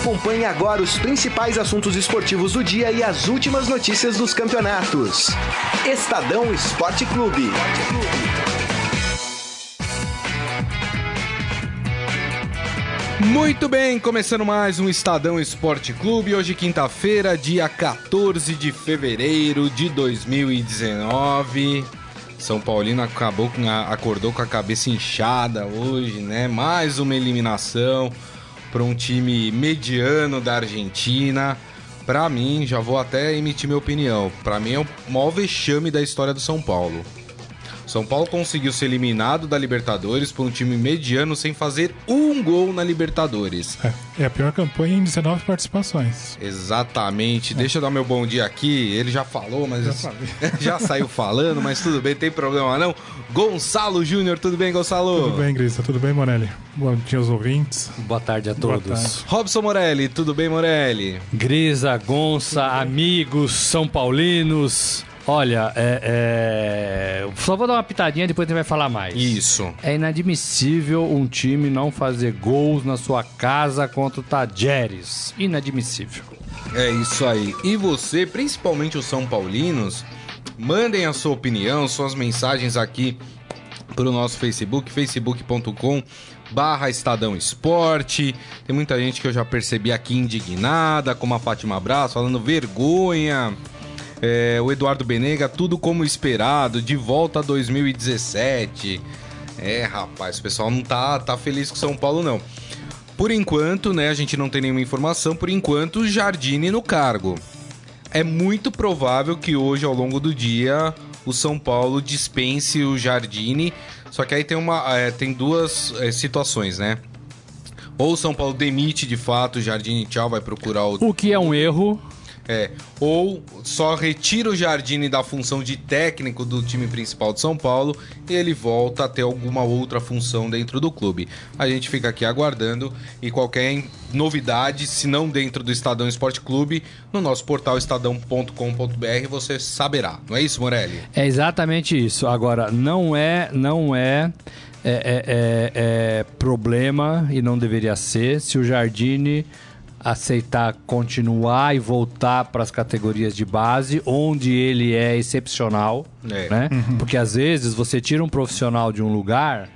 Acompanhe agora os principais assuntos esportivos do dia e as últimas notícias dos campeonatos. Estadão Esporte Clube. Muito bem, começando mais um Estadão Esporte Clube. Hoje, quinta-feira, dia 14 de fevereiro de 2019. São Paulino acabou acordou com a cabeça inchada hoje, né? Mais uma eliminação para um time mediano da Argentina. Para mim, já vou até emitir minha opinião. Para mim é o maior vexame da história do São Paulo. São Paulo conseguiu ser eliminado da Libertadores por um time mediano sem fazer um gol na Libertadores. É, é a pior campanha em 19 participações. Exatamente. É. Deixa eu dar meu bom dia aqui. Ele já falou, mas já, já saiu falando, mas tudo bem, tem problema não. Gonçalo Júnior, tudo bem, Gonçalo? Tudo bem, Grisa, tudo bem, Morelli? Bom dia aos ouvintes. Boa tarde a todos. Tarde. Robson Morelli, tudo bem, Morelli? Grisa, Gonça, amigos, São Paulinos. Olha, é, é... só vou dar uma pitadinha, depois a gente vai falar mais. Isso. É inadmissível um time não fazer gols na sua casa contra o Tajeres. Inadmissível. É isso aí. E você, principalmente os São Paulinos, mandem a sua opinião, suas mensagens aqui para o nosso Facebook, facebook.com barra Estadão Esporte. Tem muita gente que eu já percebi aqui indignada, como a Fátima Abraço, falando vergonha. É, o Eduardo Benega, tudo como esperado, de volta a 2017. É, rapaz, o pessoal não tá, tá feliz com São Paulo, não. Por enquanto, né, a gente não tem nenhuma informação, por enquanto, Jardine no cargo. É muito provável que hoje, ao longo do dia, o São Paulo dispense o Jardine. Só que aí tem, uma, é, tem duas é, situações, né? Ou o São Paulo demite de fato o Jardine tchau, vai procurar o. O que é um erro. É, ou só retira o Jardine da função de técnico do time principal de São Paulo e ele volta a ter alguma outra função dentro do clube. A gente fica aqui aguardando e qualquer novidade, se não dentro do Estadão Esporte Clube, no nosso portal estadão.com.br você saberá. Não é isso, Morelli? É exatamente isso. Agora, não é, não é é, é, é, é problema e não deveria ser se o Jardine aceitar continuar e voltar para as categorias de base, onde ele é excepcional, é. né? Uhum. Porque às vezes você tira um profissional de um lugar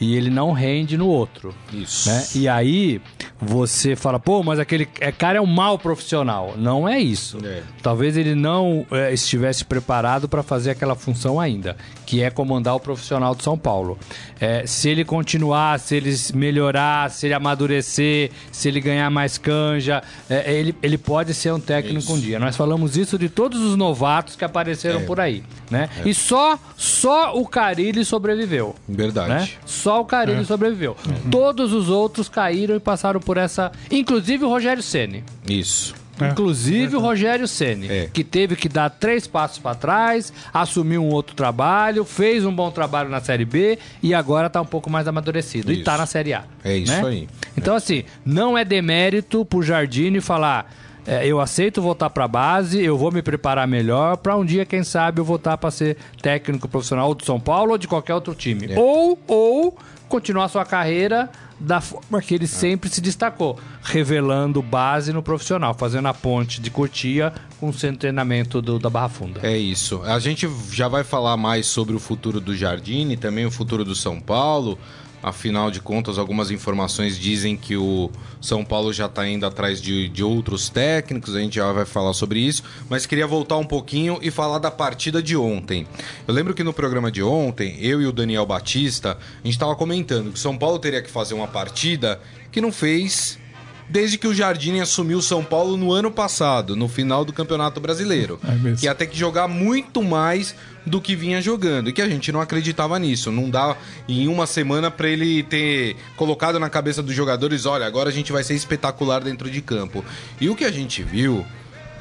e ele não rende no outro. Isso. Né? E aí você fala, pô, mas aquele é, cara é um mau profissional. Não é isso. É. Talvez ele não é, estivesse preparado para fazer aquela função ainda, que é comandar o profissional de São Paulo. É, se ele continuar, se ele melhorar, se ele amadurecer, se ele ganhar mais canja, é, ele, ele pode ser um técnico isso. um dia. Nós falamos isso de todos os novatos que apareceram é. por aí. Né? É. E só, só o Carilli sobreviveu. Verdade. Né? Só o Carilli sobreviveu. Uhum. Todos os outros caíram e passaram por essa. Inclusive o Rogério Ceni. Isso. É. Inclusive é. o Rogério Ceni, é. que teve que dar três passos para trás, assumiu um outro trabalho, fez um bom trabalho na Série B e agora está um pouco mais amadurecido isso. e está na Série A. É isso né? aí. Então, assim, não é demérito pro Jardine falar. É, eu aceito voltar para a base, eu vou me preparar melhor para um dia, quem sabe, eu voltar para ser técnico profissional de São Paulo ou de qualquer outro time. É. Ou, ou continuar sua carreira da forma que ele sempre se destacou, revelando base no profissional, fazendo a ponte de Cotia com o centro de treinamento do, da Barra Funda. É isso. A gente já vai falar mais sobre o futuro do Jardine, também o futuro do São Paulo. Afinal de contas, algumas informações dizem que o São Paulo já está indo atrás de, de outros técnicos, a gente já vai falar sobre isso, mas queria voltar um pouquinho e falar da partida de ontem. Eu lembro que no programa de ontem, eu e o Daniel Batista, a gente estava comentando que o São Paulo teria que fazer uma partida que não fez desde que o Jardim assumiu o São Paulo no ano passado, no final do Campeonato Brasileiro. É que ia ter que jogar muito mais do que vinha jogando. E que a gente não acreditava nisso. Não dá em uma semana para ele ter colocado na cabeça dos jogadores: olha, agora a gente vai ser espetacular dentro de campo. E o que a gente viu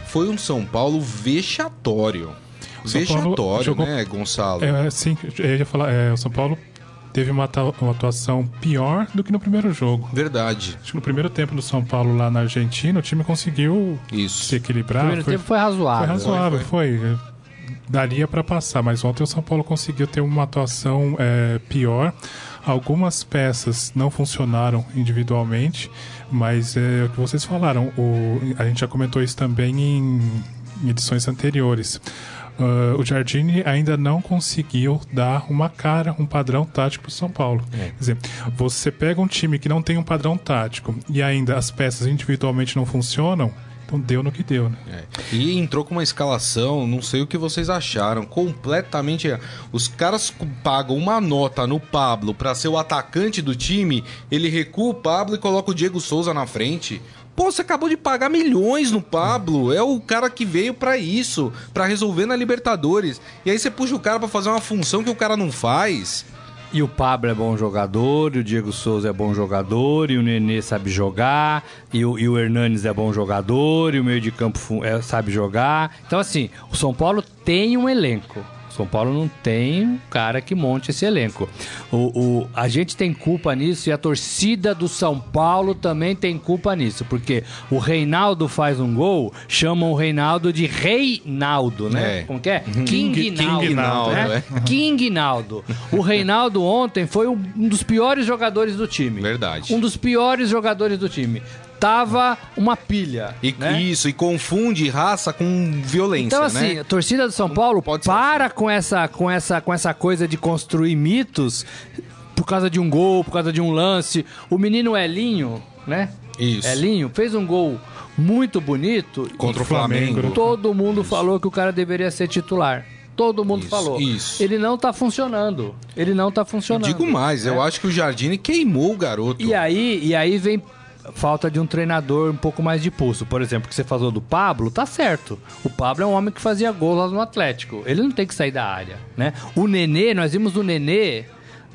foi um São Paulo vexatório. Vexatório, jogou... né, Gonçalo? É, sim, eu ia falar, é, o São Paulo teve uma, uma, atuação pior do que no primeiro jogo. Verdade. Acho que no primeiro tempo do São Paulo lá na Argentina, o time conseguiu Isso. se equilibrar. O primeiro foi, tempo foi razoável. Foi razoável, foi. foi. Daria para passar, mas ontem o São Paulo conseguiu ter uma atuação é, pior. algumas peças não funcionaram individualmente, mas é o que vocês falaram. O, a gente já comentou isso também em, em edições anteriores. Uh, o Jardine ainda não conseguiu dar uma cara, um padrão tático para o São Paulo. É. Quer dizer, você pega um time que não tem um padrão tático e ainda as peças individualmente não funcionam, então deu no que deu, né? É. E entrou com uma escalação, não sei o que vocês acharam, completamente. Os caras pagam uma nota no Pablo para ser o atacante do time, ele recua o Pablo e coloca o Diego Souza na frente. Pô, você acabou de pagar milhões no Pablo. É o cara que veio para isso, para resolver na Libertadores. E aí você puxa o cara para fazer uma função que o cara não faz. E o Pablo é bom jogador, e o Diego Souza é bom jogador, e o Nenê sabe jogar, e o, e o Hernanes é bom jogador, e o meio de campo é, sabe jogar. Então, assim, o São Paulo tem um elenco. São Paulo não tem um cara que monte esse elenco. O, o, a gente tem culpa nisso e a torcida do São Paulo também tem culpa nisso, porque o Reinaldo faz um gol, chamam o Reinaldo de Reinaldo, né? É. Como que é? Uhum. King, Naldo. King Naldo, né? é. King Naldo. O Reinaldo ontem foi um dos piores jogadores do time. Verdade. Um dos piores jogadores do time tava uma pilha. E, né? Isso, e confunde raça com violência. Então, assim, né? a torcida do São Paulo Pode para assim. com, essa, com, essa, com essa coisa de construir mitos por causa de um gol, por causa de um lance. O menino Elinho, né? Isso. Elinho fez um gol muito bonito contra o Flamengo. Todo mundo isso. falou que o cara deveria ser titular todo mundo isso, falou. Isso. Ele não tá funcionando. Ele não tá funcionando. Eu digo mais, eu acho que o Jardine queimou o garoto. E aí, e aí vem falta de um treinador um pouco mais de pulso. Por exemplo, que você falou do Pablo, tá certo. O Pablo é um homem que fazia gol lá no Atlético. Ele não tem que sair da área, né? O Nenê, nós vimos o Nenê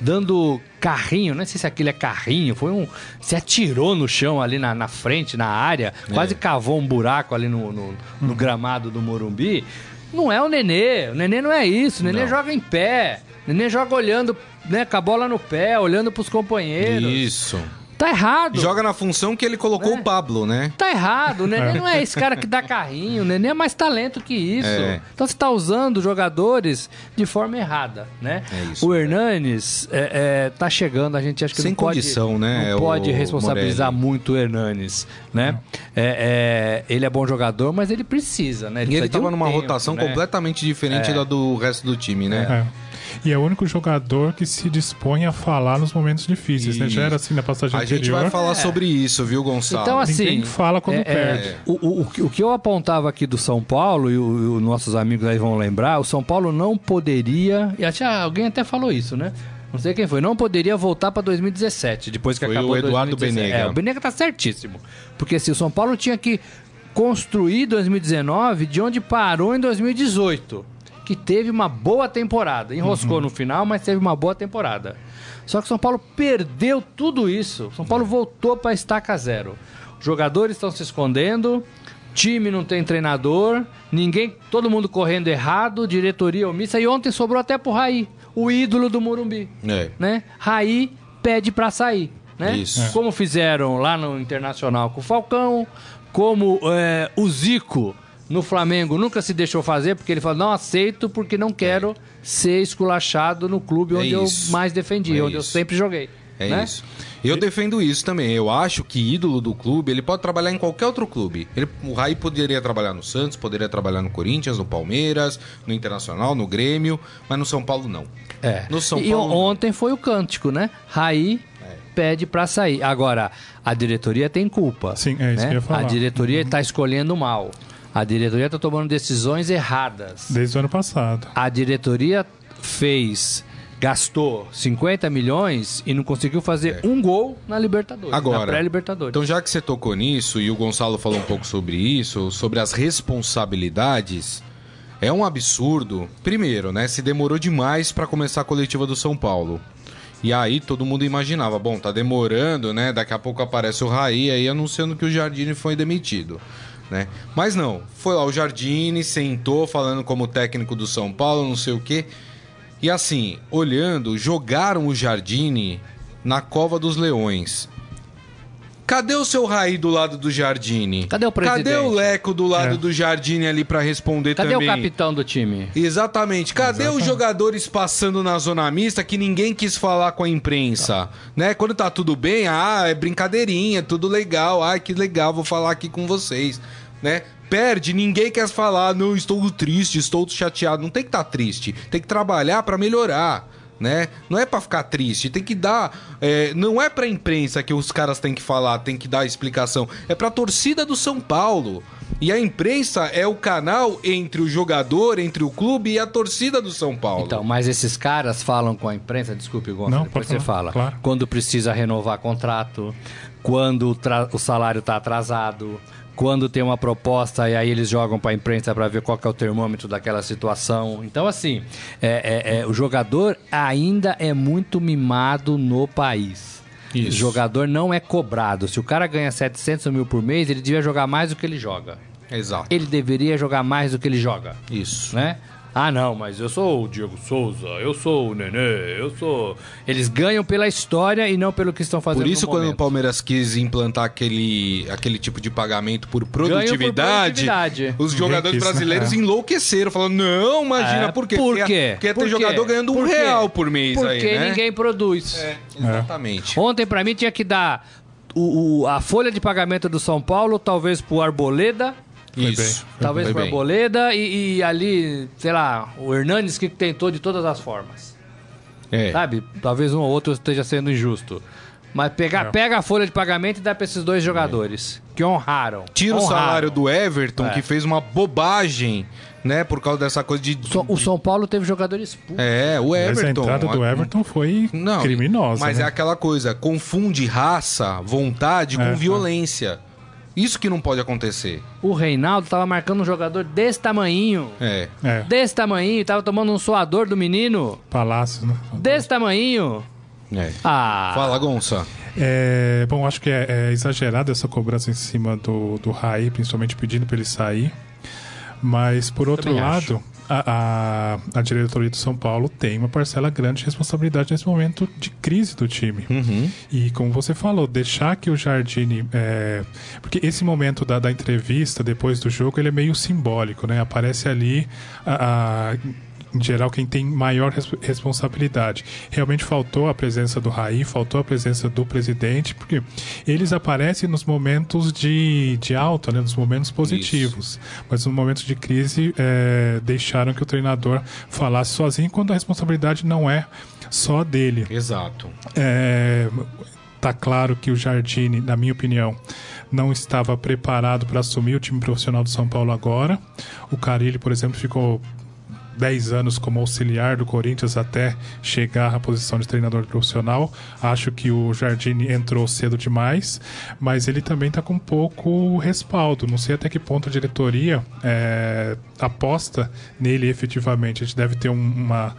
dando carrinho, não sei se aquilo é carrinho, foi um. Se atirou no chão ali na, na frente, na área, é. quase cavou um buraco ali no, no, no hum. gramado do Morumbi. Não é o Nenê, o Nenê não é isso, o Nenê não. joga em pé, o Nenê joga olhando, né, com a bola no pé, olhando pros companheiros. Isso. Tá errado. Joga na função que ele colocou é. o Pablo, né? Tá errado. O Nenê é. não é esse cara que dá carrinho. O Nenê é mais talento que isso. É. Então você tá usando jogadores de forma errada, né? É isso, o Hernanes é, é, tá chegando, a gente acha que Sem não pode, condição, né? Não pode responsabilizar Morelli. muito o Hernanes, né? É, ele é bom jogador, mas ele precisa, né? Ele e ele tava um numa tempo, rotação né? completamente diferente da do resto do time, né? E é o único jogador que se dispõe a falar nos momentos difíceis, né? Já era assim na passagem a anterior. A gente vai falar é. sobre isso, viu, Gonçalo? Então, assim, Ninguém fala quando é, perde. É, o, o, o, que eu apontava aqui do São Paulo, e os nossos amigos aí vão lembrar, o São Paulo não poderia... E até, alguém até falou isso, né? Não sei quem foi. Não poderia voltar para 2017, depois que foi acabou o Eduardo 2017. Benega. É, o Benega tá certíssimo. Porque se assim, o São Paulo tinha que construir 2019 de onde parou em 2018 que teve uma boa temporada. Enroscou uhum. no final, mas teve uma boa temporada. Só que São Paulo perdeu tudo isso. São Paulo voltou para estaca zero. Jogadores estão se escondendo, time não tem treinador, ninguém, todo mundo correndo errado, diretoria omissa. E ontem sobrou até pro Raí, o ídolo do Morumbi. É. Né? Raí pede para sair. Né? Isso. Como fizeram lá no Internacional com o Falcão, como é, o Zico no Flamengo nunca se deixou fazer, porque ele falou, não aceito porque não quero é. ser esculachado no clube é onde eu mais defendi, é onde isso. eu sempre joguei. É né? isso. Eu defendo isso também. Eu acho que ídolo do clube, ele pode trabalhar em qualquer outro clube. Ele, o Raí poderia trabalhar no Santos, poderia trabalhar no Corinthians, no Palmeiras, no Internacional, no Grêmio, mas no São Paulo não. É. No São e Paulo, ontem foi o cântico, né? Raí é. pede para sair. Agora, a diretoria tem culpa. Sim, é isso né? que eu ia falar. A diretoria está uhum. escolhendo mal. A diretoria está tomando decisões erradas. Desde o ano passado. A diretoria fez gastou 50 milhões e não conseguiu fazer é. um gol na Libertadores, Agora, na pré-Libertadores. Então, já que você tocou nisso e o Gonçalo falou um pouco sobre isso, sobre as responsabilidades, é um absurdo. Primeiro, né, se demorou demais para começar a coletiva do São Paulo. E aí todo mundo imaginava, bom, tá demorando, né? Daqui a pouco aparece o Raí aí anunciando que o Jardine foi demitido né? Mas não, foi lá o Jardine, sentou falando como técnico do São Paulo, não sei o quê. E assim, olhando, jogaram o Jardine na cova dos leões. Cadê o seu Raí do lado do Jardine? Cadê o presidente? Cadê o Leco do lado É. do Jardine ali pra responder Cadê também? o capitão do time? Exatamente. Cadê os jogadores passando na zona mista que ninguém quis falar com a imprensa? Né? Quando tá tudo bem, ah, é brincadeirinha, tudo legal. Ai, que legal, vou falar aqui com vocês. Né? Perde, ninguém quer falar, não, estou triste, estou chateado. Não tem que estar triste, tem que trabalhar pra melhorar. Né? Não é pra ficar triste, tem que dar. é, não é pra imprensa que os caras têm que falar, tem que dar explicação. É pra torcida do São Paulo. E a imprensa é o canal entre o jogador, entre o clube e a torcida do São Paulo. Então, mas esses caras falam com a imprensa, desculpe, Gonçalo, Não, depois você falar, fala. claro. Quando precisa renovar contrato, quando o, o salário tá atrasado, quando tem uma proposta e aí eles jogam pra imprensa pra ver qual que é o termômetro daquela situação. Então, assim, é- é- é, o jogador ainda é muito mimado no país. Isso. O jogador não é cobrado. Se o cara ganha 700 mil por mês, ele devia jogar mais do que ele joga. Exato. Ele deveria jogar mais do que ele joga Isso. né? Ah, não, mas eu sou o Diego Souza, eu sou o Nenê, eu sou. Eles ganham pela história e não pelo que estão fazendo Por isso, no quando o momento. Palmeiras quis implantar aquele, aquele tipo de pagamento por produtividade, produtividade. os jogadores quis, né? brasileiros É. enlouqueceram, falando: não, imagina, É, por quê? Por Porque- quê? Porque ia ter Por quê? jogador ganhando um Por quê? real por mês Porque aí, né? ninguém produz. É, exatamente. Ontem, pra mim, tinha que dar o, o- a folha de pagamento do São Paulo, talvez pro Arboleda. Isso. Talvez Foi. Arboleda e, e ali, sei lá, o Hernanes que tentou de todas as formas. É. Sabe? Talvez um ou outro esteja sendo injusto. Mas pega, É. pega a folha de pagamento e dá pra esses dois jogadores. Que honraram. Tira o Honraram. salário do Everton, É. que fez uma bobagem, né? Por causa dessa coisa de. O São Paulo teve jogador expulso. É, o Mas Everton. a entrada do Everton foi Não, criminosa. Mas né? é aquela coisa, confunde raça, vontade É, com é. violência. Isso que não pode acontecer. O Reinaldo tava marcando um jogador desse tamanhinho. É. É, Desse tamanhinho, tava tomando um suador do menino. Palácios, né? Desse tamanhinho. é. Ah. Fala, Gonça. É, bom, acho que é, é exagerada essa cobrança em cima do, do Raí, principalmente pedindo para ele sair. Mas, por outro Também lado, a, a, a diretoria do São Paulo tem uma parcela grande de responsabilidade nesse momento de crise do time. E como você falou, deixar que o Jardine. é, porque esse momento da, da entrevista, depois do jogo, ele é meio simbólico, né? Aparece ali a- a- em geral, quem tem maior res- responsabilidade. Realmente faltou a presença do Raí, faltou a presença do presidente, porque eles aparecem nos momentos de, de alta, né, nos momentos positivos. Mas nos momentos de crise, é, deixaram que o treinador falasse sozinho, quando a responsabilidade não é só dele. Exato. É, tá claro que o Jardine, na minha opinião, não estava preparado para assumir o time profissional do São Paulo agora. O Carilli, por exemplo, ficou 10 anos como auxiliar do Corinthians até chegar à posição de treinador profissional. Acho que o Jardine entrou cedo demais, mas ele também está com pouco respaldo. Não sei até que ponto a diretoria é, aposta nele efetivamente. A gente deve ter um- uma,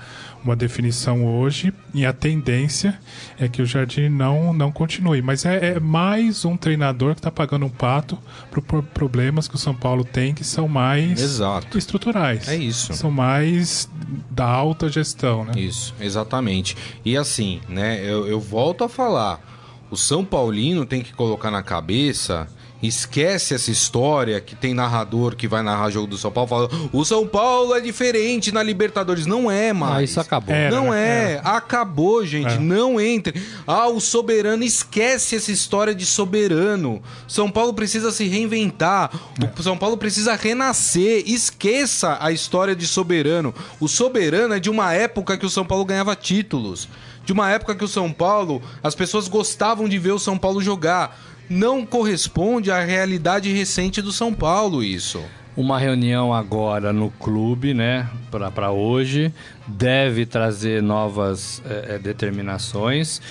uma definição hoje e a tendência é que o Jardine não, não continue. Mas é, é mais um treinador que está pagando um pato para problemas que o São Paulo tem que são mais Exato. estruturais. É isso. São mais da alta gestão, né? Isso, exatamente. E assim, né, eu, eu volto a falar. O São Paulino tem que colocar na cabeça. Esquece essa história que tem narrador que vai narrar jogo do São Paulo falando o São Paulo é diferente na Libertadores. Não é mais. Ah, isso acabou. É. Era, não né? é. Acabou, gente. É. Não entre. Ah, o soberano. Esquece essa história de soberano. São Paulo precisa se reinventar. O São Paulo precisa renascer. Esqueça a história de soberano. O soberano é de uma época que o São Paulo ganhava títulos. De uma época que o São Paulo, as pessoas gostavam de ver o São Paulo jogar. Não corresponde à realidade recente do São Paulo, isso. Uma reunião agora no clube, né, para hoje, deve trazer novas eh, determinações.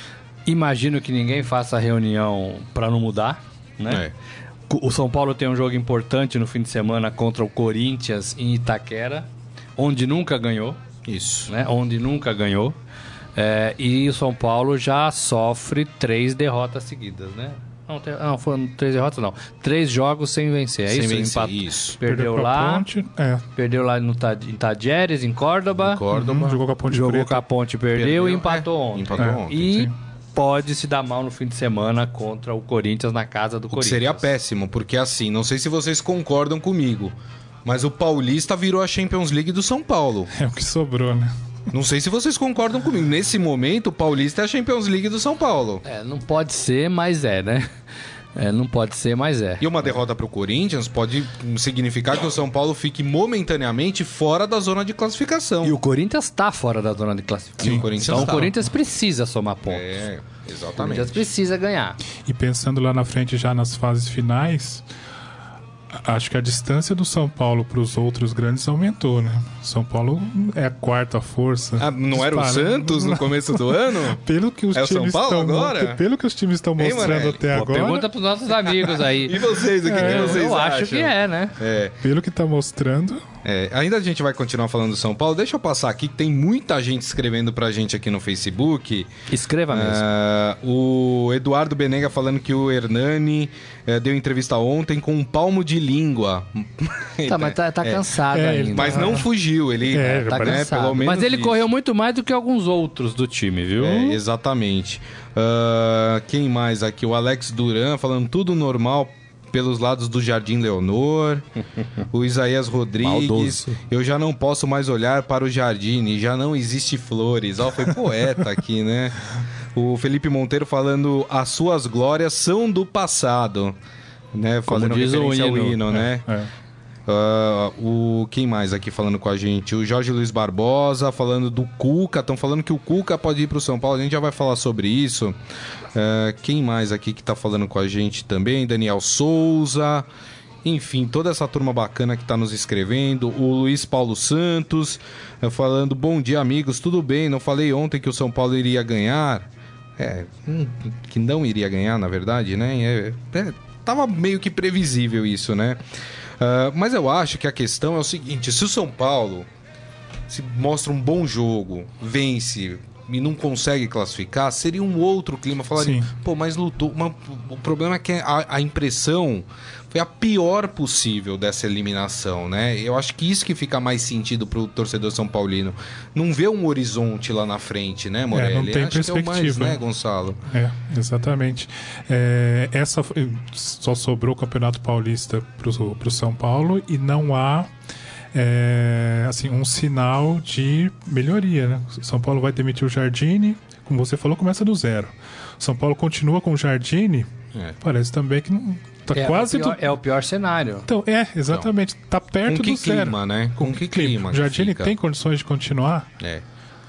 Imagino que ninguém faça reunião para não mudar, né? É. O São Paulo tem um jogo importante no fim de semana contra o Corinthians em Itaquera, onde nunca ganhou, Isso. né? Onde nunca ganhou. É, e o São Paulo já sofre três derrotas seguidas, né? Não, não, foram três derrotas, não. Três jogos sem vencer, é Sem isso? vencer, isso. Perdeu pra lá, Ponte, é, perdeu lá no, Tad- em Tadieres, em Córdoba. Córdoba. jogou com a Ponte Jogou Preta. com a Ponte, perdeu, e empatou é, ontem. Empatou É. ontem. E sim. pode se dar mal no fim de semana contra o Corinthians na casa do O que Corinthians. seria péssimo, porque assim, não sei se vocês concordam comigo, mas o Paulista virou a Champions League do São Paulo. É o que sobrou, né? Não sei se vocês concordam comigo. Nesse momento, o Paulista é a Champions League do São Paulo. É, não pode ser, mas é, né? É, não pode ser, mas é. E uma derrota para o Corinthians pode significar que o São Paulo fique momentaneamente fora da zona de classificação. E o Corinthians tá fora da zona de classificação. Sim, o Corinthians então tá. o Corinthians precisa somar pontos. É, O exatamente. Corinthians precisa ganhar. E pensando lá na frente, já nas fases finais, acho que a distância do São Paulo para os outros grandes aumentou, né? São Paulo é a quarta força. Ah, não era o. Santos no começo do ano? Pelo que os É o São times Paulo estão agora? pelo que os times estão mostrando Morelli? até Pô, agora, pergunta pros nossos amigos aí. E vocês, o que, que É, vocês eu acho acham? que é, né? É, pelo que tá mostrando, é, ainda a gente vai continuar falando do São Paulo. Deixa eu passar aqui que tem muita gente escrevendo pra gente aqui no Facebook. Escreva mesmo. Ah, o Eduardo Benega falando que o Hernani eh, deu entrevista ontem com um palmo de língua. tá, mas tá, tá É, cansado É, ainda. Mas não fugiu, ele É, né, Tá cansado. pelo menos mas ele isso. correu muito mais do que alguns outros do time, viu? É, exatamente. Ah, quem mais aqui? O Alex Duran falando tudo normal pelos lados do Jardim Leonor. o Isaías Rodrigues. Maldoso. Eu já não posso mais olhar para o jardim, e já não existe flores. Ó, foi poeta aqui, né? O Felipe Monteiro falando as suas glórias são do passado. Né? Como Fazendo diz o referência ao hino. hino, né? é. Ah, o quem mais aqui falando com a gente? O Jorge Luiz Barbosa falando do Cuca. Estão falando que o Cuca pode ir para o São Paulo. A gente já vai falar sobre isso. Ah, quem mais aqui que está falando com a gente também? Daniel Souza. Enfim, toda essa turma bacana que está nos escrevendo. O Luiz Paulo Santos eh, falando: Bom dia, amigos. Tudo bem? Não falei ontem que o São Paulo iria ganhar? É, hum, que não iria ganhar, na verdade, né? É, é, tava meio que previsível isso, né? Ah, mas eu acho que a questão é o seguinte: se o São Paulo se mostra um bom jogo, vence e não consegue classificar, seria um outro clima. Falaria, Sim. pô, mas lutou. o problema é que a, a impressão foi a pior possível dessa eliminação, né? Eu acho que isso que fica mais sentido pro torcedor São Paulino. Não vê um horizonte lá na frente, né, Morelli? É, não tem acho que é o mais, perspectiva. né, Gonçalo? É, exatamente. É, essa só sobrou o Campeonato Paulista para o São Paulo e não há é, assim um sinal de melhoria. Né? São Paulo vai demitir o Jardine, como você falou, começa do zero. São Paulo continua com o Jardine, É. parece também que não tá É, quase o pior, do... é o pior cenário. Então, é, exatamente. Tá perto Com que do zero. clima, né? Com que clima O que Jardine fica? tem condições de continuar? É.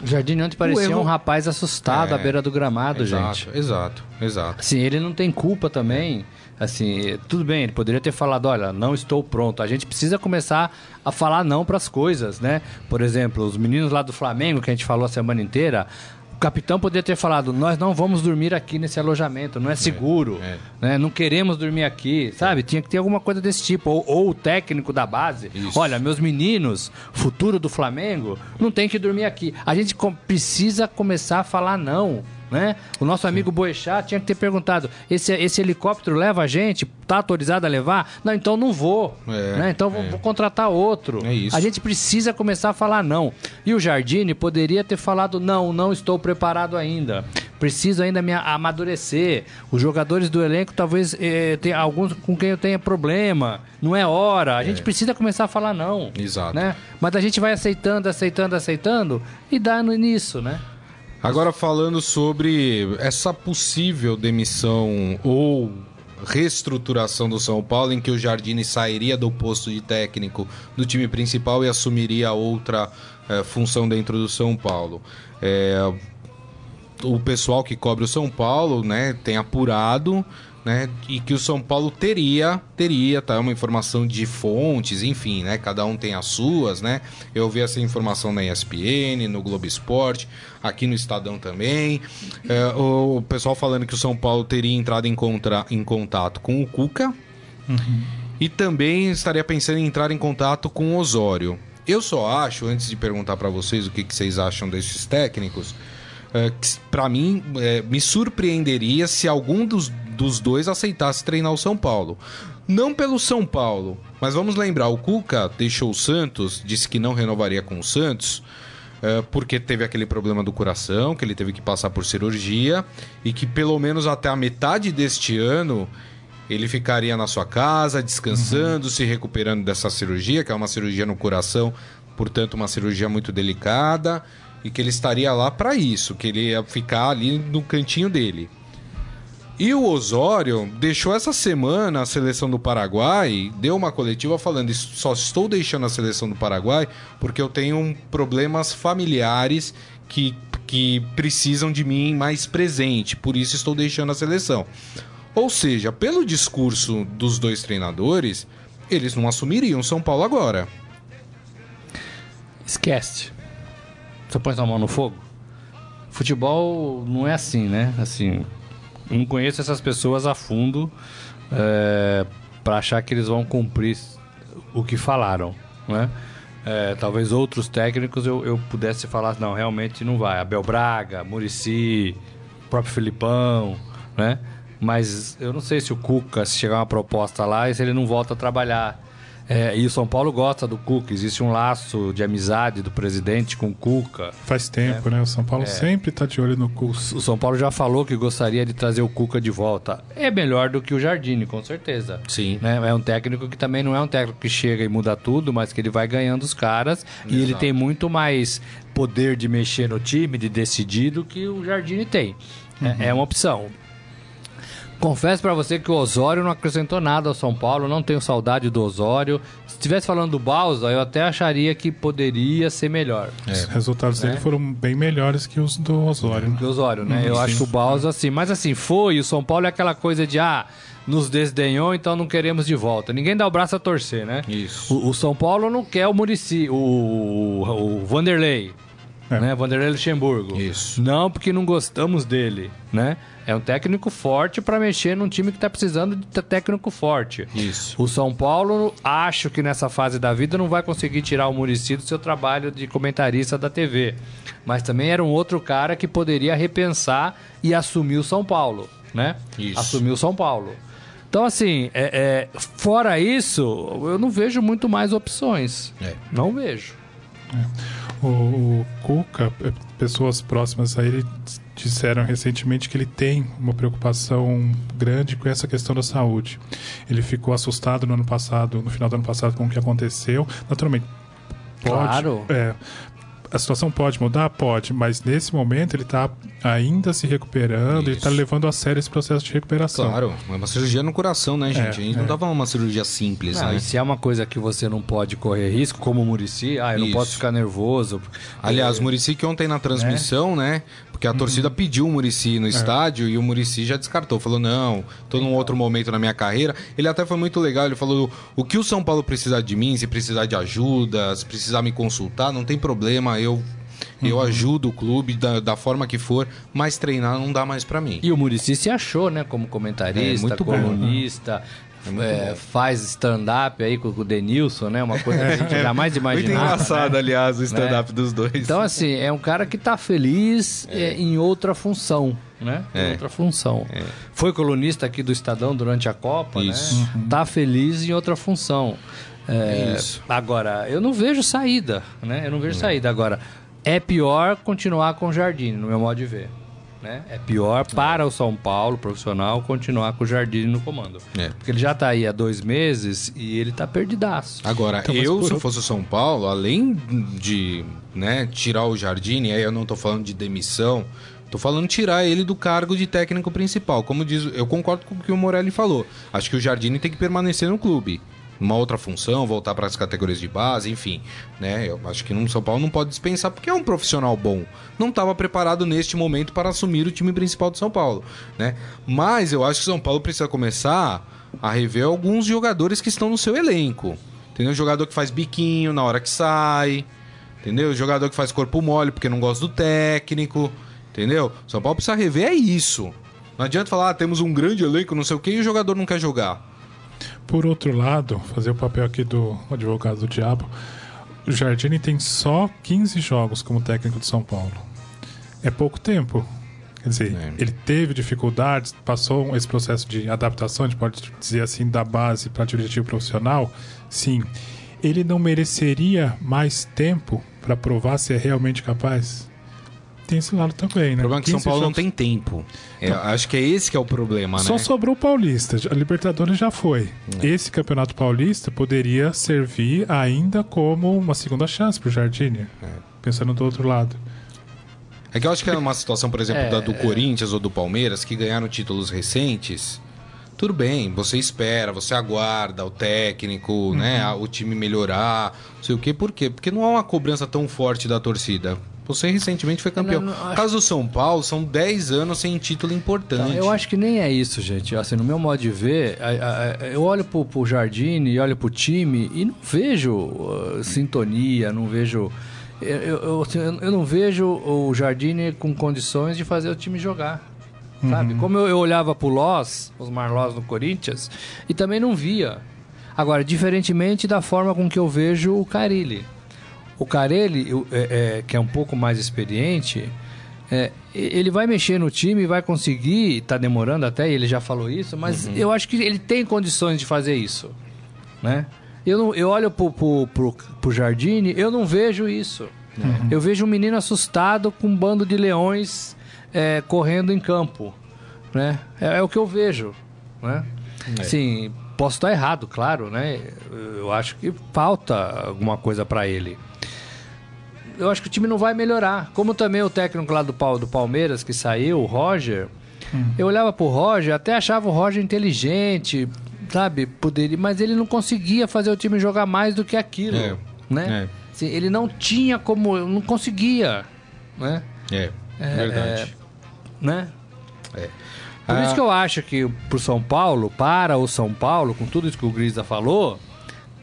O Jardim ontem parecia erro- um rapaz assustado É. à beira do gramado, exato, gente. exato, exato. Assim, ele não tem culpa também. Assim, tudo bem, ele poderia ter falado, olha, não estou pronto. A gente precisa começar a falar não para as coisas, né? Por exemplo, os meninos lá do Flamengo, que a gente falou a semana inteira, o capitão poderia ter falado, nós não vamos dormir aqui nesse alojamento, não é seguro, é. né? Não queremos dormir aqui, sabe? Tinha que ter alguma coisa desse tipo. Ou, ou o técnico da base, Isso. olha, meus meninos, futuro do Flamengo, não tem que dormir aqui. A gente com- precisa começar a falar não. Né? O nosso amigo Boechat tinha que ter perguntado: esse, esse helicóptero leva a gente? Tá autorizado a levar? Não, então não vou. É, né? Então vou, é. vou contratar outro. É. A gente precisa começar a falar não. E o Jardine poderia ter falado: não, não estou preparado ainda. Preciso ainda me amadurecer. Os jogadores do elenco talvez eh, tenha alguns com quem eu tenha problema. Não é hora. A gente precisa começar a falar não. Exato. Né? Mas a gente vai aceitando, aceitando, aceitando e dá no início, né? Agora falando sobre essa possível demissão ou reestruturação do São Paulo, em que o Jardine sairia do posto de técnico do time principal e assumiria outra eh, função dentro do São Paulo. É, o pessoal que cobre o São Paulo, né, tem apurado, né, e que o São Paulo teria, teria, tá, é uma informação de fontes, enfim, né, cada um tem as suas, né, eu vi essa informação na ESPN, no Globo Esporte, aqui no Estadão também, É, o pessoal falando que o São Paulo teria entrado em, contra, em contato com o Cuca, e também estaria pensando em entrar em contato com o Osório. Eu só acho, antes de perguntar para vocês o que, que vocês acham desses técnicos, é, para mim é, me surpreenderia se algum dos, dos dois aceitasse treinar o São Paulo. Não pelo São Paulo, mas vamos lembrar, o Cuca deixou o Santos, disse que não renovaria com o Santos, é, porque teve aquele problema do coração, que ele teve que passar por cirurgia, e que pelo menos até a metade deste ano ele ficaria na sua casa, descansando, uhum. se recuperando dessa cirurgia, que é uma cirurgia no coração, portanto, uma cirurgia muito delicada, e que ele estaria lá para isso, que ele ia ficar ali no cantinho dele. E o Osório deixou essa semana a seleção do Paraguai, deu uma coletiva falando: só estou deixando a seleção do Paraguai porque eu tenho problemas familiares que, que precisam de mim mais presente, por isso estou deixando a seleção. Ou seja, pelo discurso dos dois treinadores, eles não assumiriam São Paulo agora. Esquece. Você põe sua mão no fogo? Futebol não é assim, né? Assim, não conheço essas pessoas a fundo é, para achar que eles vão cumprir o que falaram, né? É, talvez outros técnicos eu, eu pudesse falar, não, realmente não vai. Abel Braga, Murici, próprio Filipão, né? Mas eu não sei se o Cuca, se chegar uma proposta lá, se ele não volta a trabalhar. É, e o São Paulo gosta do Cuca, existe um laço de amizade do presidente com o Cuca. Faz tempo, né? né? O São Paulo é. sempre está de olho no Cuca. O São Paulo já falou que gostaria de trazer o Cuca de volta. É melhor do que o Jardine, com certeza. Sim. Né? É um técnico que também não é um técnico que chega e muda tudo, mas que ele vai ganhando os caras Exato. e ele tem muito mais poder de mexer no time, de decidir, do que o Jardine tem. É, uhum. É, é uma opção. Confesso para você que o Osório não acrescentou nada ao São Paulo, não tenho saudade do Osório. Se estivesse falando do Balsa, eu até acharia que poderia ser melhor. É. Os resultados né? dele foram bem melhores que os do Osório. Do Osório, né? Hum, eu sim. acho que o Balsa, assim, mas assim, foi, o São Paulo é aquela coisa de, ah, nos desdenhou, então não queremos de volta. Ninguém dá o braço a torcer, né? Isso. O, o São Paulo não quer o Murici, o, o, o Vanderlei. É. Né? Vanderlei Luxemburgo. Isso. Não porque não gostamos dele, né? É um técnico forte para mexer num time que está precisando de técnico forte. Isso. O São Paulo, acho que nessa fase da vida não vai conseguir tirar o Murici do seu trabalho de comentarista da TV. Mas também era um outro cara que poderia repensar e assumir o São Paulo, né? Isso. Assumir o São Paulo. Então, assim, é, é, fora isso, eu não vejo muito mais opções. É. Não vejo. É. O, o Cuca, é, pessoas próximas a ele disseram recentemente que ele tem uma preocupação grande com essa questão da saúde. Ele ficou assustado no ano passado, no final do ano passado, com o que aconteceu. Naturalmente, pode. Claro. É, a situação pode mudar? Pode, mas nesse momento ele está ainda se recuperando Isso. e está levando a sério esse processo de recuperação. Claro, é uma cirurgia no coração, né, gente? É, a gente é. não dava uma cirurgia simples, não, né? E se é uma coisa que você não pode correr risco, como o Murici, ah, eu não posso ficar nervoso. Aliás, o Murici que ontem na transmissão, né? Porque a uhum. torcida pediu o Murici no é. estádio e o Murici já descartou. Falou, não, tô num outro momento na minha carreira. Ele até foi muito legal, ele falou, o que o São Paulo precisar de mim, se precisar de ajuda, se precisar me consultar, não tem problema, eu eu uhum. ajudo o clube da, da, forma que for, mas treinar não dá mais para mim. E o Murici se achou, né? Como comentarista, é, colunista. É é, faz stand-up aí com, o Denilson, né? Uma coisa que a gente é. jamais imaginava. Muito engraçado, né? aliás, o stand-up né? dos dois. Então, assim, é um cara que tá feliz é. em outra função. Né? Em outra função. Foi colunista aqui do Estadão durante a Copa, Isso. né? Uhum. Tá feliz em outra função. É, Isso. Agora, eu não vejo saída, né? Eu não vejo saída. Agora, é pior continuar com o Jardim, no meu modo de ver. Né? É pior para o São Paulo profissional continuar com o Jardim no comando. É. Porque ele já está aí há dois meses e ele está perdidaço. Agora, então, eu, se eu fosse o São Paulo, além de né, tirar o Jardim, aí eu não estou falando de demissão, Tô falando tirar ele do cargo de técnico principal. Como diz, eu concordo com o que o Morelli falou. Acho que o Jardine tem que permanecer no clube uma outra função, voltar para as categorias de base, enfim, né? Eu acho que no São Paulo não pode dispensar porque é um profissional bom. Não estava preparado neste momento para assumir o time principal de São Paulo, né? Mas eu acho que São Paulo precisa começar a rever alguns jogadores que estão no seu elenco. Entendeu? O jogador que faz biquinho na hora que sai, entendeu? O jogador que faz corpo mole porque não gosta do técnico, entendeu? São Paulo precisa rever é isso. Não adianta falar, ah, temos um grande elenco, não sei o que, e o jogador não quer jogar. Por outro lado, fazer o papel aqui do advogado do diabo, o Jardine tem só 15 jogos como técnico de São Paulo. É pouco tempo. Quer dizer, é. ele teve dificuldades, passou esse processo de adaptação, a gente pode dizer assim, da base para diretivo profissional. Sim. Ele não mereceria mais tempo para provar se é realmente capaz? Tem esse lado também, né? O problema é que São 15 Paulo não jogos. tem tempo. É, acho que é esse que é o problema, Só né? sobrou o Paulista. A Libertadores já foi. É. Esse Campeonato Paulista poderia servir ainda como uma segunda chance pro Jardine. Pensando do outro lado. É que eu acho que é uma situação, por exemplo, É, da do Corinthians ou do Palmeiras, que ganharam títulos recentes. Tudo bem, você espera, você aguarda o técnico, né, a- o time melhorar, não sei o quê. Por quê? Porque não há uma cobrança tão forte da torcida. Você recentemente foi campeão. Não, não, No acho- caso do São Paulo, são 10 anos sem título importante. Eu acho que nem é isso, gente. Assim, no meu modo de ver, eu olho pro, pro Jardine e olho pro time e não vejo uh, sintonia, não vejo. Eu, eu, eu- assim, eu- eu não vejo o Jardine com condições de fazer o time jogar. Sabe? Como eu, eu olhava pro Loss, os Marlós no Corinthians, e também não via. Agora, diferentemente da forma com que eu vejo o Carilli. O Carelli, é- é, que é um pouco mais experiente, é, ele vai mexer no time e vai conseguir, tá demorando até, ele já falou isso, mas eu acho que ele tem condições de fazer isso, né? Eu, não, eu olho pro, pro, pro, pro Jardine, eu não vejo isso. Eu vejo um menino assustado com um bando de leões é, correndo em campo, né? É, é o que eu vejo, né? Sim, posso estar errado, claro, né? Eu acho que falta alguma coisa para ele eu acho que o time não vai melhorar. Como também o técnico lá do, Pal- do Palmeiras que saiu, o Roger, eu olhava pro Roger, até achava o Roger inteligente, sabe? Poderia, mas ele não conseguia fazer o time jogar mais do que aquilo, É, né? Assim, ele não tinha como, não conseguia, né? É, verdade. né? É. Por Ah, isso que eu acho que pro São Paulo, para o São Paulo, com tudo isso que o Grisa falou,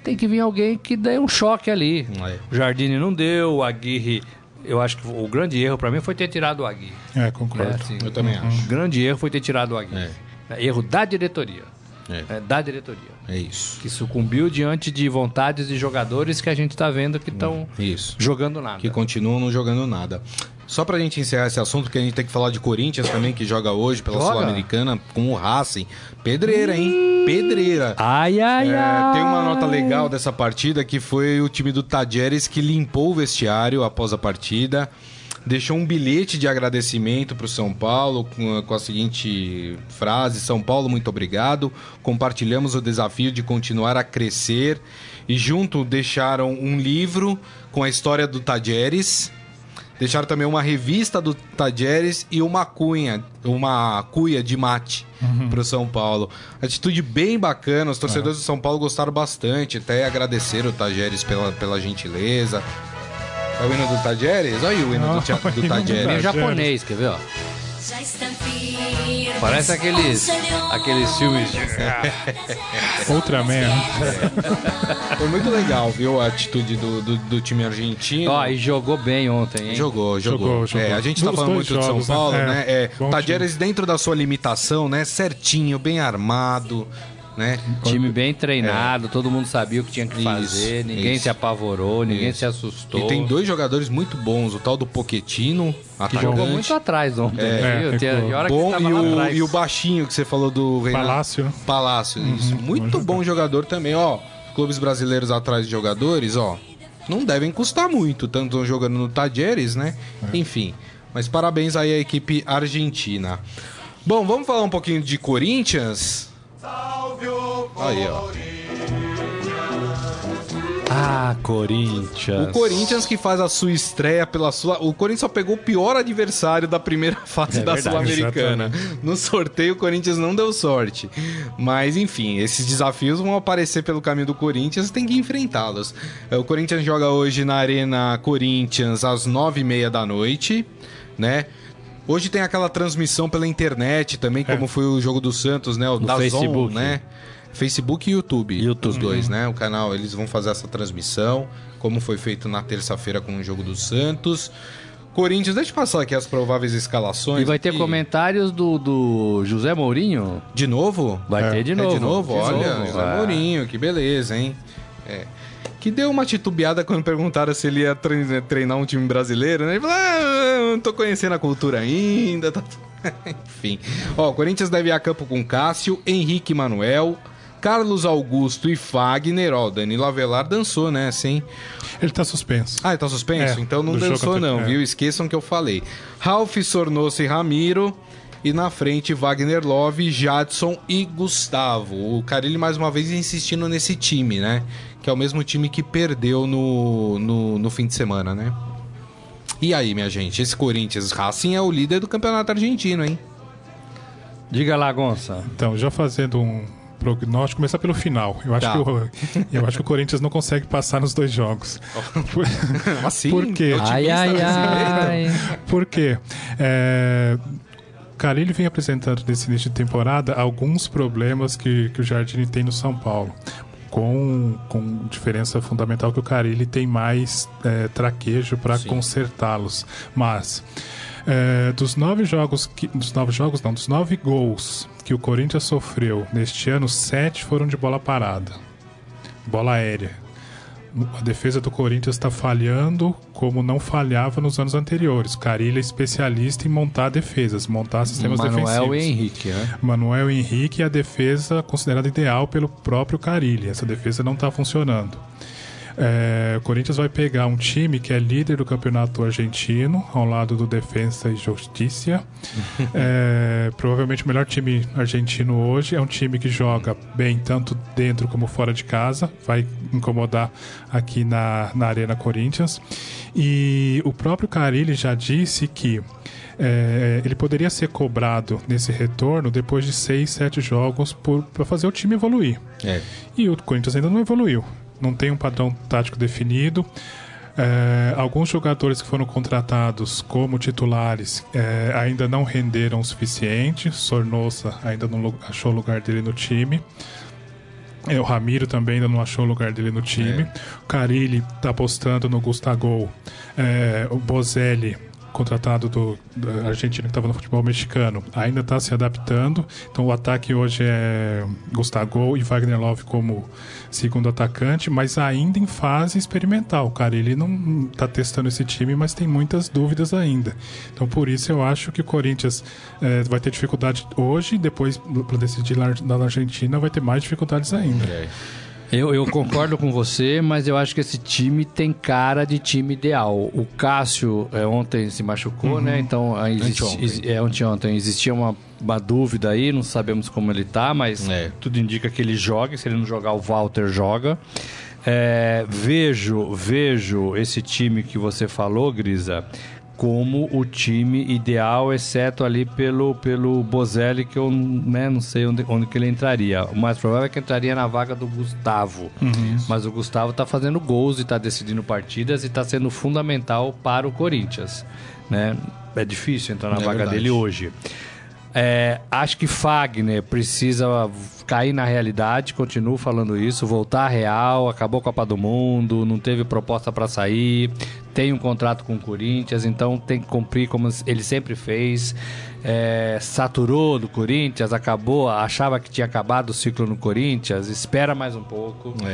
tem que vir alguém que dê um choque ali. É. O Jardine não deu, o Aguirre. Eu acho que o grande erro pra mim foi ter tirado o Aguirre. É, concordo. Assim, Eu também o acho. grande erro foi ter tirado o Aguirre. É Erro da diretoria. É. É, da diretoria. É isso. Que sucumbiu diante de vontades de jogadores que a gente tá vendo que estão Isso. jogando nada. que continuam não jogando nada. Só pra gente encerrar esse assunto, que a gente tem que falar de Corinthians também, que joga hoje pela? Sul-Americana com o Racing. Pedreira, hein? Pedreira. Ai, ai, É, ai. tem uma nota legal dessa partida que foi o time do Tajeres que limpou o vestiário após a partida. Deixou um bilhete de agradecimento para o São Paulo com a, com a seguinte frase: São Paulo, muito obrigado. Compartilhamos o desafio de continuar a crescer. E junto deixaram um livro com a história do Tajeres. Deixaram também uma revista do Tajeres e uma cunha, uma cuia de mate pro São Paulo. Atitude bem bacana, os torcedores do São Paulo gostaram bastante, até agradeceram o Tajeres pela, pela gentileza. É o hino do Tajeres? Olha aí o hino Não, do, do hino do Tajeres. Tajeres. japonês, quer ver, ó? Parece aqueles, aqueles filmes de... Ultraman. né? Foi muito legal, viu, a atitude do, do, do time argentino. Ó, e jogou bem ontem, hein? Jogou, jogou. Jogou, jogou. É, a gente tá falando muito jogos, de São Paulo, né? né? É, É, Tajeres dentro da sua limitação, né? Certinho, bem armado, né? Time bem treinado, todo mundo sabia o que tinha que Isso, fazer, ninguém isso. se apavorou, ninguém Isso. se assustou. E tem dois jogadores muito bons, o tal do Poquetino, que jogou muito atrás ontem, É, viu? Tem- ficou e hora que bom, tava e o, atrás. e o baixinho que você falou do Renato Palácio. Palácio, isso. Muito bom jogador também, ó. Clubes brasileiros atrás de jogadores, ó. Não devem custar muito, tanto jogando no Tajeres, né? Enfim. Mas parabéns aí à equipe argentina. Bom, vamos falar um pouquinho de Corinthians? Aí, ó. Ah, Corinthians. O Corinthians que faz a sua estreia pela sua. O Corinthians só pegou o pior adversário da primeira fase É da Sul-Americana. No sorteio, o Corinthians não deu sorte. Mas, enfim, esses desafios vão aparecer pelo caminho do Corinthians tem que enfrentá-los. É, O Corinthians joga hoje na Arena Corinthians às nove e meia da noite, né? Hoje tem aquela transmissão pela internet também, como foi o jogo do Santos, né? O Dazon, Facebook. né? Facebook e YouTube. YouTube. Os dois, né? O canal, eles vão fazer essa transmissão, como foi feito na terça-feira com o jogo do Santos. Corinthians, deixa eu passar aqui as prováveis escalações. E vai ter aqui. comentários do, do José Mourinho? De novo? Vai É. ter de É novo. de novo? Olha, novo. José. Mourinho, que beleza, hein? É. Que deu uma titubeada quando perguntaram se ele ia tre- treinar um time brasileiro, né? Ele falou, ah, eu não tô conhecendo a cultura ainda. tá- Enfim. Ó, o Corinthians deve ir a campo com Cássio, Henrique Manuel, Carlos Augusto e Fagner. Ó, o Danilo Avelar dançou, né? Assim. Ele tá suspenso. Ah, ele tá suspenso? É, então não dançou, não, anterior. viu? Esqueçam que eu falei. Ralf Sornoso e Ramiro. E na frente, Wagner Love, Jadson e Gustavo. O Carilli, mais uma vez, insistindo nesse time, né? Que é o mesmo time que perdeu no, no, no fim de semana, né? E aí, minha gente? Esse Corinthians Racing é o líder do campeonato argentino, hein? Diga lá, Gonça. Então, já fazendo um prognóstico, começar pelo final. Eu acho, Tá. que, o, eu acho que o Corinthians não consegue passar nos dois jogos. Por, Assim? Por quê? Ai, ai, ai. por quê? É, Carilli vem apresentando nesse início de temporada alguns problemas que, que o Jardine tem no São Paulo. Com, com diferença fundamental que o Carilli tem mais é, traquejo para consertá-los. Mas é, dos nove jogos que, dos nove jogos não, dos nove gols que o Corinthians sofreu neste ano, sete foram de bola parada, bola aérea. A defesa do Corinthians está falhando como não falhava nos anos anteriores. Carilha é especialista em montar defesas, montar sistemas Manuel defensivos. e Henrique, né? Manuel Henrique é a defesa considerada ideal pelo próprio Carilli. Essa defesa não está funcionando. É, o Corinthians vai pegar um time que é líder do campeonato argentino, ao lado do Defensa e Justiça. É, provavelmente o melhor time argentino hoje é um time que joga bem tanto dentro como fora de casa. Vai incomodar aqui na, na Arena Corinthians. E o próprio Carilli já disse que é, ele poderia ser cobrado nesse retorno depois de seis, sete jogos para fazer o time evoluir. É. E o Corinthians ainda não evoluiu. Não tem um padrão tático definido. É, alguns jogadores que foram contratados como titulares é, ainda não renderam o suficiente. Sornosa ainda não achou o lugar dele no time. É, o Ramiro também ainda não achou o lugar dele no time. O Carilli está apostando no Gustavo. É, o Bozelli, contratado do, do argentino que estava no futebol mexicano, ainda está se adaptando. Então o ataque hoje é Gustavo e Wagner Love como segundo atacante, mas ainda em fase experimental. O Carilli não está testando esse time, mas tem muitas dúvidas ainda. Então por isso eu acho que o Corinthians é, vai ter dificuldade hoje, depois para decidir na Argentina vai ter mais dificuldades ainda. É. Eu, eu concordo com você, mas eu acho que esse time tem cara de time ideal. O Cássio é, ontem se machucou, né? Então ah, existe, Anteontem. exi- é, anteontem existia uma, uma dúvida aí, não sabemos como ele tá, mas É. tudo indica que ele joga. Se ele não jogar, o Walter joga. É, vejo, vejo esse time que você falou, Grisa, como o time ideal, exceto ali pelo, pelo Bozelli, que eu né, não sei onde, onde que ele entraria. O mais provável é que entraria na vaga do Gustavo. Mas o Gustavo tá fazendo gols e tá decidindo partidas e tá sendo fundamental para o Corinthians. Né? É difícil entrar na É vaga verdade. dele hoje. É, acho que Fagner precisa cair na realidade, continuo falando isso, voltar à real, acabou a Copa do Mundo, não teve proposta para sair, tem um contrato com o Corinthians, então tem que cumprir como ele sempre fez. É, saturou do Corinthians, acabou, achava que tinha acabado o ciclo no Corinthians, espera mais um pouco. É.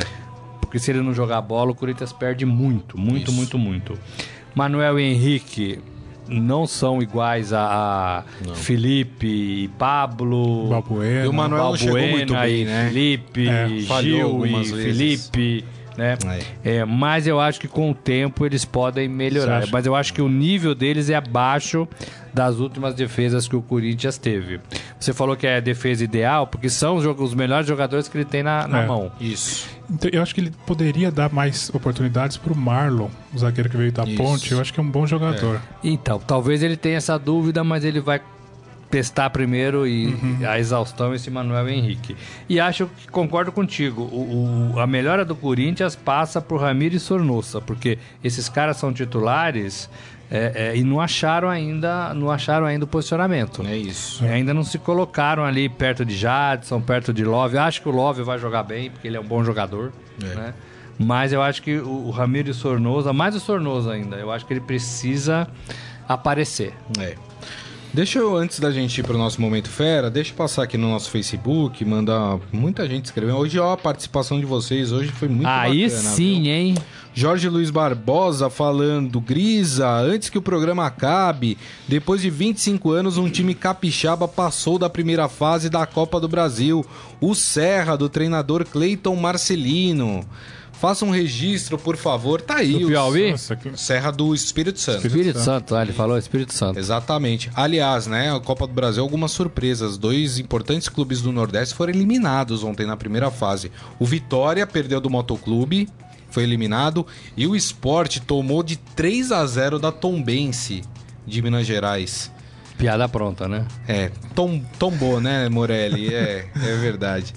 Porque se ele não jogar bola, o Corinthians perde muito, muito, Isso. muito, muito. Manuel e Henrique não são iguais a, a Felipe e Pablo. Balbuena. E o Manuel não chegou muito bem, e né? Felipe, É, Gil e algumas vezes. Né? É, mas eu acho que com o tempo eles podem melhorar. Mas eu acho que o nível deles é abaixo das últimas defesas que o Corinthians teve. Você falou que é a defesa ideal, porque são os, os melhores jogadores que ele tem na, na É. mão. Isso. Então, eu acho que ele poderia dar mais oportunidades pro Marlon, o zagueiro que veio da Isso. Ponte. Eu acho que é um bom jogador. Então, talvez ele tenha essa dúvida, mas ele vai testar primeiro e a exaustão esse Manuel Henrique. E acho que concordo contigo. O, o- a melhora do Corinthians passa por Ramiro e Sornosa, porque esses caras são titulares é, é, e não acharam ainda, não acharam ainda o posicionamento. É isso. É, Ainda não se colocaram ali perto de Jadson, perto de Love. Acho que o Love vai jogar bem, porque ele é um bom jogador. É. Né? Mas eu acho que o, o Ramiro e Sornosa, mais o Sornosa ainda, eu acho que ele precisa aparecer. É. Deixa eu, antes da gente ir pro nosso Momento Fera, deixa eu passar aqui no nosso Facebook, mandar muita gente escrevendo. Hoje, ó, a participação de vocês hoje foi muito Aí bacana. sim, viu? hein? Jorge Luiz Barbosa falando, Grisa, antes que o programa acabe, depois de 25 anos, um time capixaba passou da primeira fase da Copa do Brasil. O Serra, do treinador Cleiton Marcelino. Faça um registro, por favor. Tá aí. Do o Piauí? Que- Serra do Espírito Santo. Espírito Santo, ah, ele falou Espírito Santo. Exatamente. Aliás, né, a Copa do Brasil, algumas surpresas. Dois importantes clubes do Nordeste foram eliminados ontem na primeira fase. O Vitória perdeu do Motoclube, foi eliminado, e o Sport tomou de 3 a 0 da Tombense de Minas Gerais. Piada pronta, né? É, tom, tombou, né, Morelli? É, é verdade.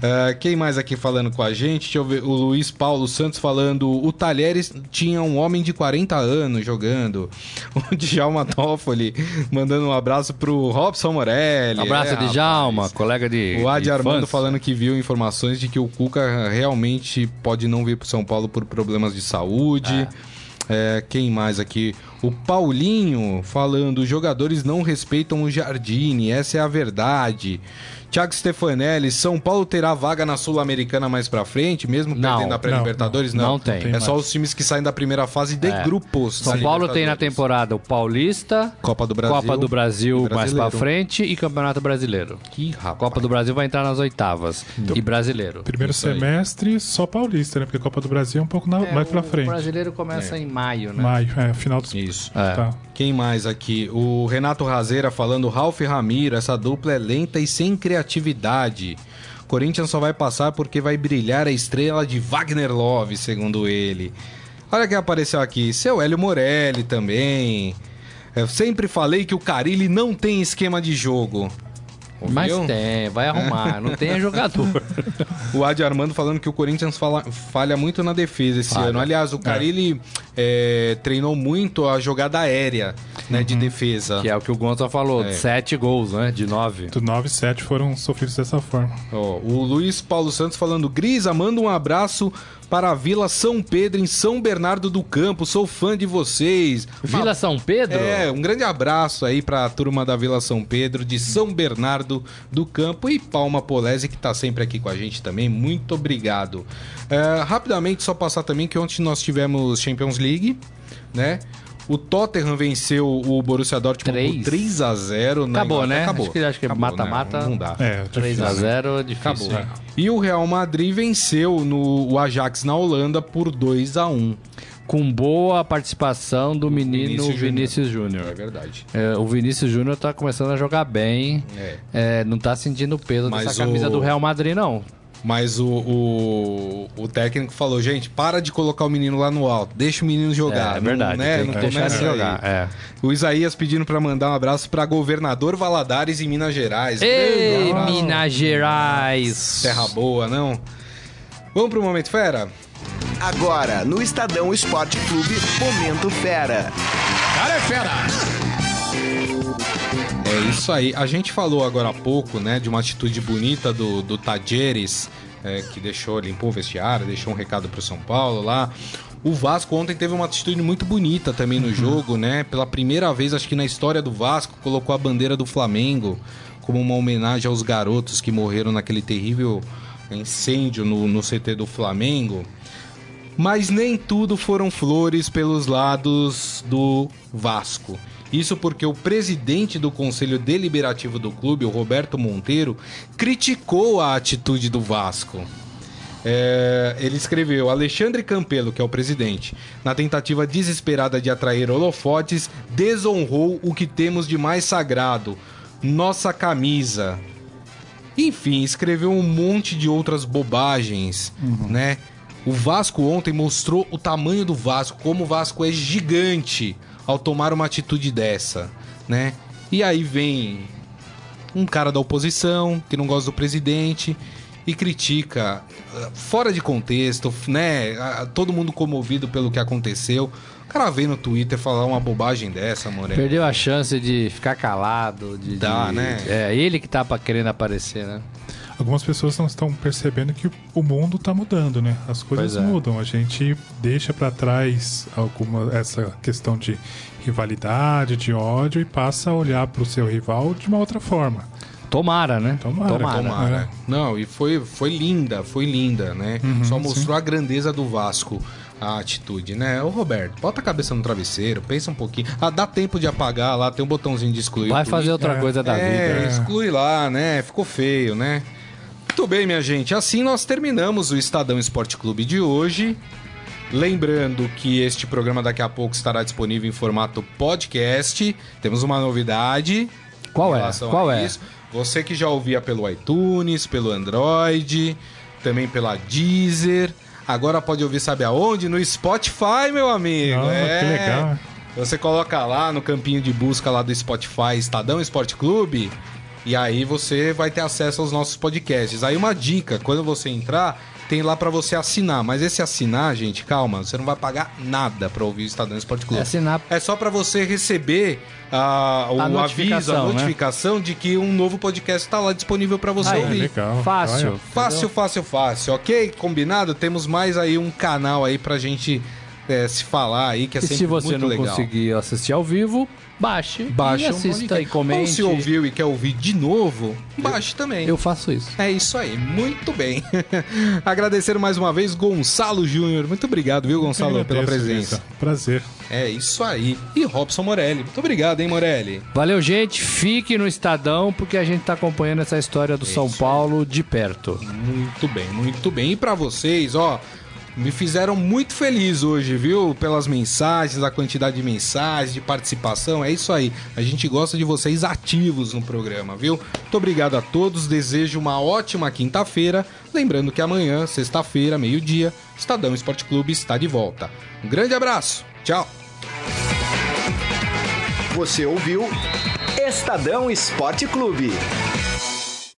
Ah, quem mais aqui falando com a gente? Deixa eu ver. O Luiz Paulo Santos falando. O Talheres tinha um homem de 40 anos jogando. O Djalma Toffoli mandando um abraço pro Robson Morelli. abraço, é, rapaz. Djalma, colega de. O Adi de Armando infância. falando que viu informações de que o Cuca realmente pode não vir pro São Paulo por problemas de saúde. É, quem mais aqui? O Paulinho falando: os jogadores não respeitam o Jardine, essa é a verdade. Thiago Stefanelli, São Paulo terá vaga na Sul-Americana mais pra frente, mesmo Não, perdendo a pré-Libertadores? não, Não, não tem. Tem É só mais. os times que saem da primeira fase de É. grupos. São Paulo tem na temporada o Paulista, Copa do Brasil. Copa do Brasil mais pra frente e Campeonato Brasileiro. Que rapaz. Copa do Brasil vai entrar nas oitavas. Então, E Brasileiro. Primeiro Isso aí. semestre, só paulista, né? Porque a Copa do Brasil é um pouco na- mais pra o frente. Brasileiro começa em maio, né? Maio, é, final dos. Isso. É. Tá. Quem mais aqui? O Renato Razeira falando, Ralf Ramiro, essa dupla é lenta e sem criatividade. Corinthians só vai passar porque vai brilhar a estrela de Wagner Love, segundo ele. Olha quem apareceu aqui, seu Hélio Morelli também. Eu sempre falei que o Carilli não tem esquema de jogo. Mas Ouviu? tem, vai arrumar. Não tem é jogador. O Adi Armando falando que o Corinthians fala- falha muito na defesa esse Falha. ano. Aliás, o Carilli é, treinou muito a jogada aérea né, de defesa. que é o que o Gonça falou. É. Sete gols, né? De nove. Do 9 e 7 foram sofridos dessa forma. Ó, o Luiz Paulo Santos falando: Grisa, manda um abraço para a Vila São Pedro, em São Bernardo do Campo. Sou fã de vocês. Vila Uma- São Pedro? É, um grande abraço aí para a turma da Vila São Pedro, de São Bernardo do Campo e Palma Polese, que tá sempre aqui com a gente também. Muito obrigado. É, rapidamente, só passar também que ontem nós tivemos Champions League, né? O Tottenham venceu o Borussia Dortmund Três. por 3 a 0 na Acabou, Inglaterra. né? Acabou. Acho que- acho que Acabou, mata-mata. né? Não dá. É, 3 a difícil. 0 é difícil. Acabou. E o Real Madrid venceu no o Ajax na Holanda por 2 a 1 Com boa participação do menino Vinícius Vinícius, É Júnior. verdade. É, o Vinícius Júnior tá começando a jogar bem. É. É, não tá sentindo o peso Mas dessa camisa o- do Real Madrid, não. Mas o, o, o técnico falou, gente, para de colocar o menino lá no alto, deixa o menino jogar. é verdade, Não, né? tem não que deixar começa ele aí. jogar. É. O Isaías pedindo pra mandar um abraço pra governador Valadares em Minas Gerais. Ei. Minas Gerais! Terra boa, não? Vamos pro Momento Fera? Agora, no Estadão Esporte Clube, Momento Fera. É isso aí. A gente falou agora há pouco, né, de uma atitude bonita do, do Tajeres, é, que deixou, limpou o vestiário, deixou um recado pro São Paulo lá. O Vasco ontem teve uma atitude muito bonita também no jogo, né? Pela primeira vez, acho que na história do Vasco, colocou a bandeira do Flamengo como uma homenagem aos garotos que morreram naquele terrível incêndio no, no CT do Flamengo. Mas nem tudo foram flores pelos lados do Vasco. Isso porque o presidente do Conselho Deliberativo do clube, o Roberto Monteiro, criticou a atitude do Vasco. É, ele escreveu: Alexandre Campelo, que é o presidente, na tentativa desesperada de atrair holofotes, desonrou o que temos de mais sagrado, nossa camisa. Enfim, escreveu um monte de outras bobagens, né? O Vasco ontem mostrou o tamanho do Vasco, como o Vasco é gigante ao tomar uma atitude dessa, né? E aí vem um cara da oposição que não gosta do presidente e critica ah, fora de contexto, né? Todo mundo comovido pelo que aconteceu. O cara vem no Twitter falar uma bobagem dessa, Moreno. Perdeu a chance de ficar calado. De, Dá, de- né? É, ele que tá querendo aparecer, né? Algumas pessoas não estão percebendo que o mundo está mudando, né? As coisas é. mudam. A gente deixa para trás alguma essa questão de rivalidade, de ódio e passa a olhar para o seu rival de uma outra forma. Tomara, né? Tomara, Tomara. É. Não, e foi, foi linda, foi linda, né? Uhum, Só mostrou a grandeza do Vasco, a atitude, né? Ô Roberto, bota a cabeça no travesseiro, pensa um pouquinho. Ah, dá tempo de apagar lá, tem um botãozinho de excluir. Vai fazer outra É. coisa da é, vida. exclui lá, né? Ficou feio, né? Muito bem, minha gente. Assim nós terminamos o Estadão Esporte Clube de hoje. Lembrando que este programa daqui a pouco estará disponível em formato podcast. Temos uma novidade. Qual é? Qual é? isso. Você que já ouvia pelo iTunes, pelo Android, também pela Deezer. Agora pode ouvir, sabe aonde? No Spotify, meu amigo. Ah, é. que legal. Você coloca lá no campinho de busca lá do Spotify Estadão Esporte Clube e aí você vai ter acesso aos nossos podcasts. Aí uma dica, quando você entrar, tem lá pra você assinar, mas esse assinar, gente, calma, você não vai pagar nada pra ouvir o Estadão Esporte Clube. É assinar- É só pra você receber ah, o A aviso, a notificação, né? de que um novo podcast tá lá disponível pra você Aí, ouvir. Legal. Fácil. Fácil, fácil, fácil, ok? Combinado? Temos mais aí um canal aí pra gente é, se falar aí, que é E sempre se você muito não legal. conseguir assistir ao vivo, baixe. Baixe e assista e comente. Ou se ouviu e quer ouvir de novo, baixe também. Eu faço isso. É isso aí, muito bem. Agradecer mais uma vez Gonçalo Júnior. Muito obrigado, viu, Gonçalo, Eu pela presença. Prazer. É isso aí. E Robson Morelli. Muito obrigado, hein, Morelli? Valeu, gente. Fique no Estadão, porque a gente tá acompanhando essa história do São isso Paulo de perto. Muito bem, muito bem. E pra vocês, ó, me fizeram muito feliz hoje, viu? Pelas mensagens, a quantidade de mensagens, de participação. É isso aí. A gente gosta de vocês ativos no programa, viu? Muito obrigado a todos. Desejo uma ótima quinta-feira. Lembrando que amanhã, sexta-feira, meio-dia, Estadão Esporte Clube está de volta. Um grande abraço. Tchau. Você ouviu Estadão Esporte Clube.